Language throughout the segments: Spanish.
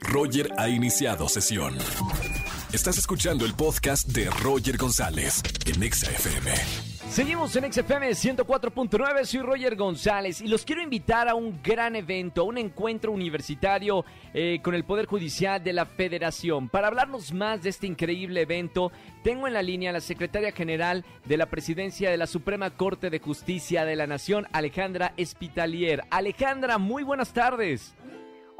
Roger ha iniciado sesión. Estás escuchando el podcast de Roger González en Exa FM. Seguimos en XFM 104.9, soy Roger González y los quiero invitar a un gran evento, a un encuentro universitario eh, con el Poder Judicial de la Federación. Para hablarnos más de este increíble evento, tengo en la línea a la secretaria general de la Presidencia de la Suprema Corte de Justicia de la Nación, Alejandra Espitalier. Alejandra, muy buenas tardes.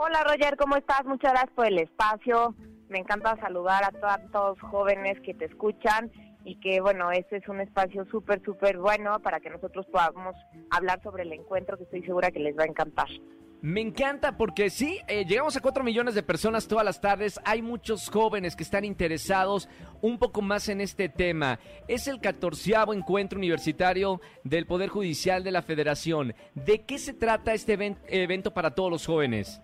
Hola Roger, ¿cómo estás? Muchas gracias por el espacio. Me encanta saludar a todos los jóvenes que te escuchan y que bueno, este es un espacio súper, súper bueno para que nosotros podamos hablar sobre el encuentro que estoy segura que les va a encantar. Me encanta porque sí, eh, llegamos a 4 millones de personas todas las tardes. Hay muchos jóvenes que están interesados un poco más en este tema. Es el catorceavo encuentro universitario del Poder Judicial de la Federación. ¿De qué se trata este evento para todos los jóvenes?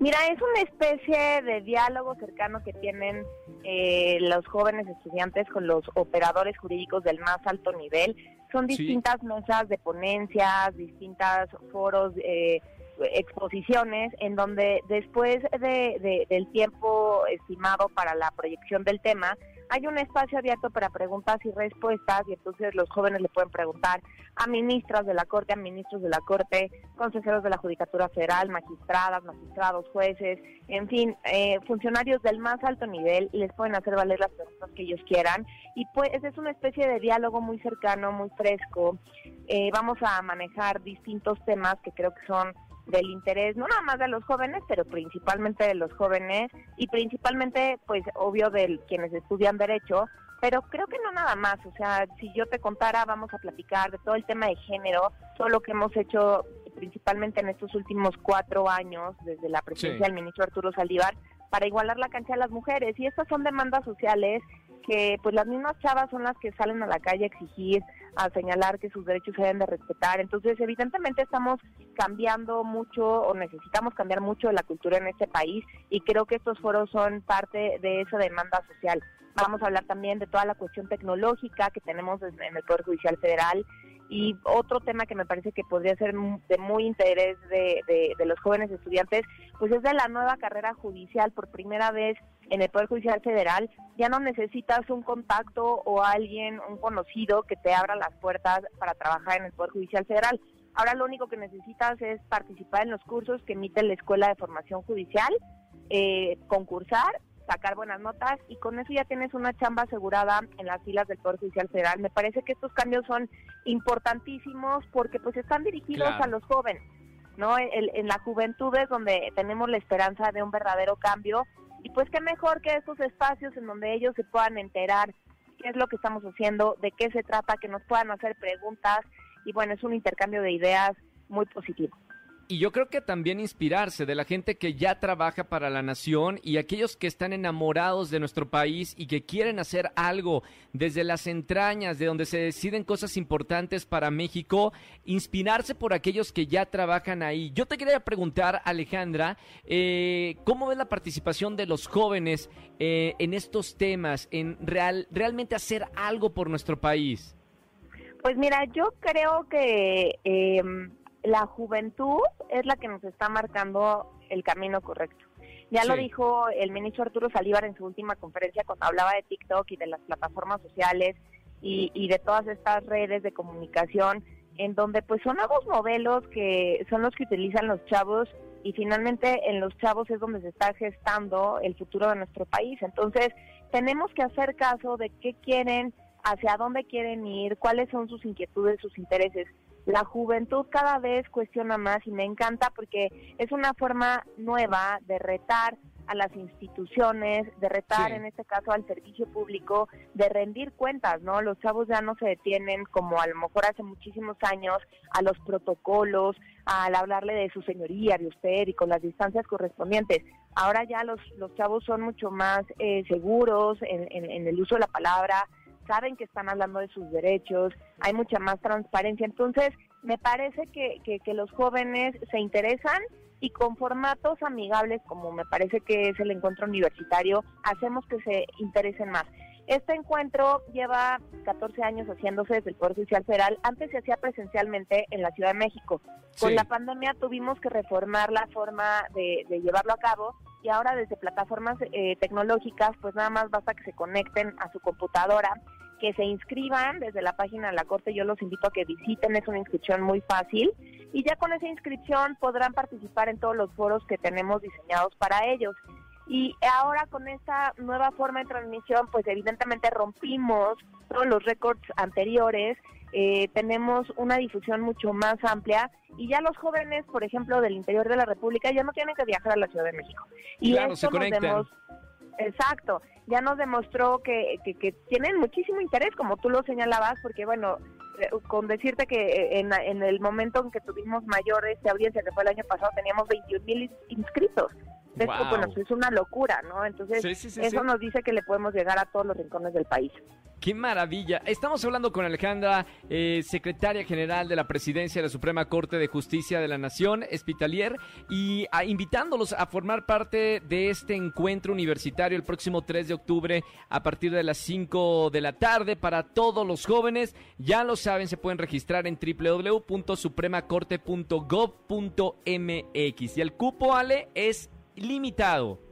Mira, es una especie de diálogo cercano que tienen eh, los jóvenes estudiantes con los operadores jurídicos del más alto nivel. Son distintas mesas de ponencias, distintos foros, eh, exposiciones, en donde después de, del tiempo estimado para la proyección del tema, hay un espacio abierto para preguntas y respuestas y entonces los jóvenes le pueden preguntar a ministras de la Corte, a ministros de la Corte, consejeros de la Judicatura Federal, magistradas, magistrados, jueces, en fin, eh, funcionarios del más alto nivel y les pueden hacer valer las preguntas que ellos quieran. Y pues es una especie de diálogo muy cercano, muy fresco. Eh, vamos a manejar distintos temas que creo que son del interés, no nada más de los jóvenes, pero principalmente de los jóvenes y principalmente, pues, obvio, de quienes estudian derecho, pero creo que no nada más, o sea, si yo te contara, vamos a platicar de todo el tema de género, todo lo que hemos hecho principalmente en estos últimos cuatro años, desde la presidencia del ministro Arturo Saldívar, para igualar la cancha de las mujeres. Y estas son demandas sociales que pues las mismas chavas son las que salen a la calle a exigir, a señalar que sus derechos se deben de respetar. Entonces, evidentemente estamos cambiando mucho o necesitamos cambiar mucho la cultura en este país y creo que estos foros son parte de esa demanda social. Vamos a hablar también de toda la cuestión tecnológica que tenemos en el Poder Judicial Federal y otro tema que me parece que podría ser de muy interés de, de, los jóvenes estudiantes, pues es de la nueva carrera judicial. Por primera vez en el Poder Judicial Federal ya no necesitas un contacto o alguien, un conocido que te abra las puertas para trabajar en el Poder Judicial Federal. Ahora lo único que necesitas es participar en los cursos que emite la Escuela de Formación Judicial, eh, concursar sacar buenas notas y con eso ya tienes una chamba asegurada en las filas del Poder Judicial Federal. Me parece que estos cambios son importantísimos porque pues están dirigidos a los jóvenes, ¿no? en la juventud es donde tenemos la esperanza de un verdadero cambio y pues qué mejor que estos espacios en donde ellos se puedan enterar qué es lo que estamos haciendo, de qué se trata, que nos puedan hacer preguntas. Y bueno, es un intercambio de ideas muy positivo y yo creo que también inspirarse de la gente que ya trabaja para la nación y aquellos que están enamorados de nuestro país y que quieren hacer algo desde las entrañas, de donde se deciden cosas importantes para México, inspirarse por aquellos que ya trabajan ahí. Yo te quería preguntar, Alejandra, eh, ¿cómo ves la participación de los jóvenes eh, en estos temas, en real, realmente hacer algo por nuestro país? Pues mira, yo creo que... Em, la juventud es la que nos está marcando el camino correcto. Ya lo dijo el ministro Arturo Salívar en su última conferencia cuando hablaba de TikTok y de las plataformas sociales y, y de todas estas redes de comunicación, en donde pues son nuevos modelos que son los que utilizan los chavos y finalmente en los chavos es donde se está gestando el futuro de nuestro país. Entonces tenemos que hacer caso de qué quieren, hacia dónde quieren ir, cuáles son sus inquietudes, sus intereses la juventud cada vez cuestiona más y me encanta porque es una forma nueva de retar a las instituciones, de retar en este caso al servicio público, de rendir cuentas, ¿no? Los chavos ya no se detienen como a lo mejor hace muchísimos años a los protocolos, al hablarle de su señoría, de usted y con las distancias correspondientes. Ahora ya los, los chavos son mucho más eh, seguros en, en el uso de la palabra, saben que están hablando de sus derechos, hay mucha más transparencia. Entonces, me parece que, que, los jóvenes se interesan y con formatos amigables, como me parece que es el encuentro universitario, hacemos que se interesen más. Este encuentro lleva 14 años haciéndose desde el Poder Judicial Federal. Antes se hacía presencialmente en la Ciudad de México. Con la pandemia tuvimos que reformar la forma de, de llevarlo a cabo y ahora desde plataformas eh, tecnológicas, pues nada más basta que se conecten a su computadora, que se inscriban desde la página de la Corte, yo los invito a que visiten, es una inscripción muy fácil y ya con esa inscripción podrán participar en todos los foros que tenemos diseñados para ellos. Y ahora con esta nueva forma de transmisión, pues evidentemente rompimos todos los récords anteriores, eh, tenemos una difusión mucho más amplia y ya los jóvenes, por ejemplo, del interior de la República ya no tienen que viajar a la Ciudad de México. Y claro, se conectan. Exacto, ya nos demostró que, que, tienen muchísimo interés, como tú lo señalabas, porque bueno, eh, con decirte que eh, en, en el momento en que tuvimos mayores de audiencia, que fue el año pasado, teníamos 21 mil inscritos. bueno, es una locura, ¿no? Entonces, eso nos dice que le podemos llegar a todos los rincones del país. ¡Qué maravilla! Estamos hablando con Alejandra, eh, secretaria general de la Presidencia de la Suprema Corte de Justicia de la Nación, Espitalier, y invitándolos a formar parte de este encuentro universitario el próximo 3 de octubre a partir de las 5 de la tarde para todos los jóvenes. Ya lo saben, se pueden registrar en www.supremacorte.gov.mx. Y el cupo, Ale, es limitado.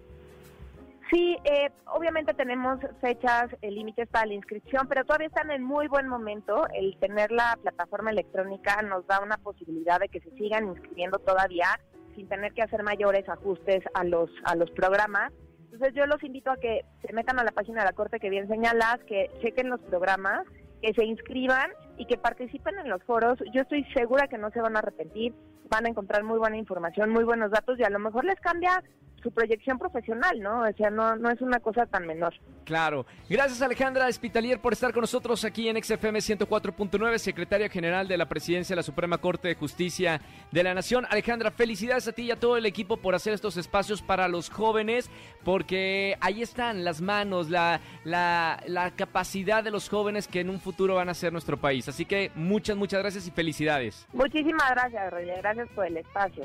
Sí, eh, obviamente tenemos fechas eh, límites para la inscripción, pero todavía están en muy buen momento. El tener la plataforma electrónica nos da una posibilidad de que se sigan inscribiendo todavía sin tener que hacer mayores ajustes a los a los programas. Entonces yo los invito a que se metan a la página de la Corte que bien señalas, que chequen los programas, que se inscriban y que participen en los foros. Yo estoy segura que no se van a arrepentir, van a encontrar muy buena información, muy buenos datos y a lo mejor les cambia su proyección profesional, ¿no? O sea, no, no es una cosa tan menor. Claro. Gracias Alejandra Espitalier por estar con nosotros aquí en XFM 104.9, secretaria general de la Presidencia de la Suprema Corte de Justicia de la Nación. Alejandra, felicidades a ti y a todo el equipo por hacer estos espacios para los jóvenes, porque ahí están las manos, la, la, la capacidad de los jóvenes que en un futuro van a ser nuestro país. Así que muchas, muchas gracias y felicidades. Muchísimas gracias, Roger. Gracias por el espacio.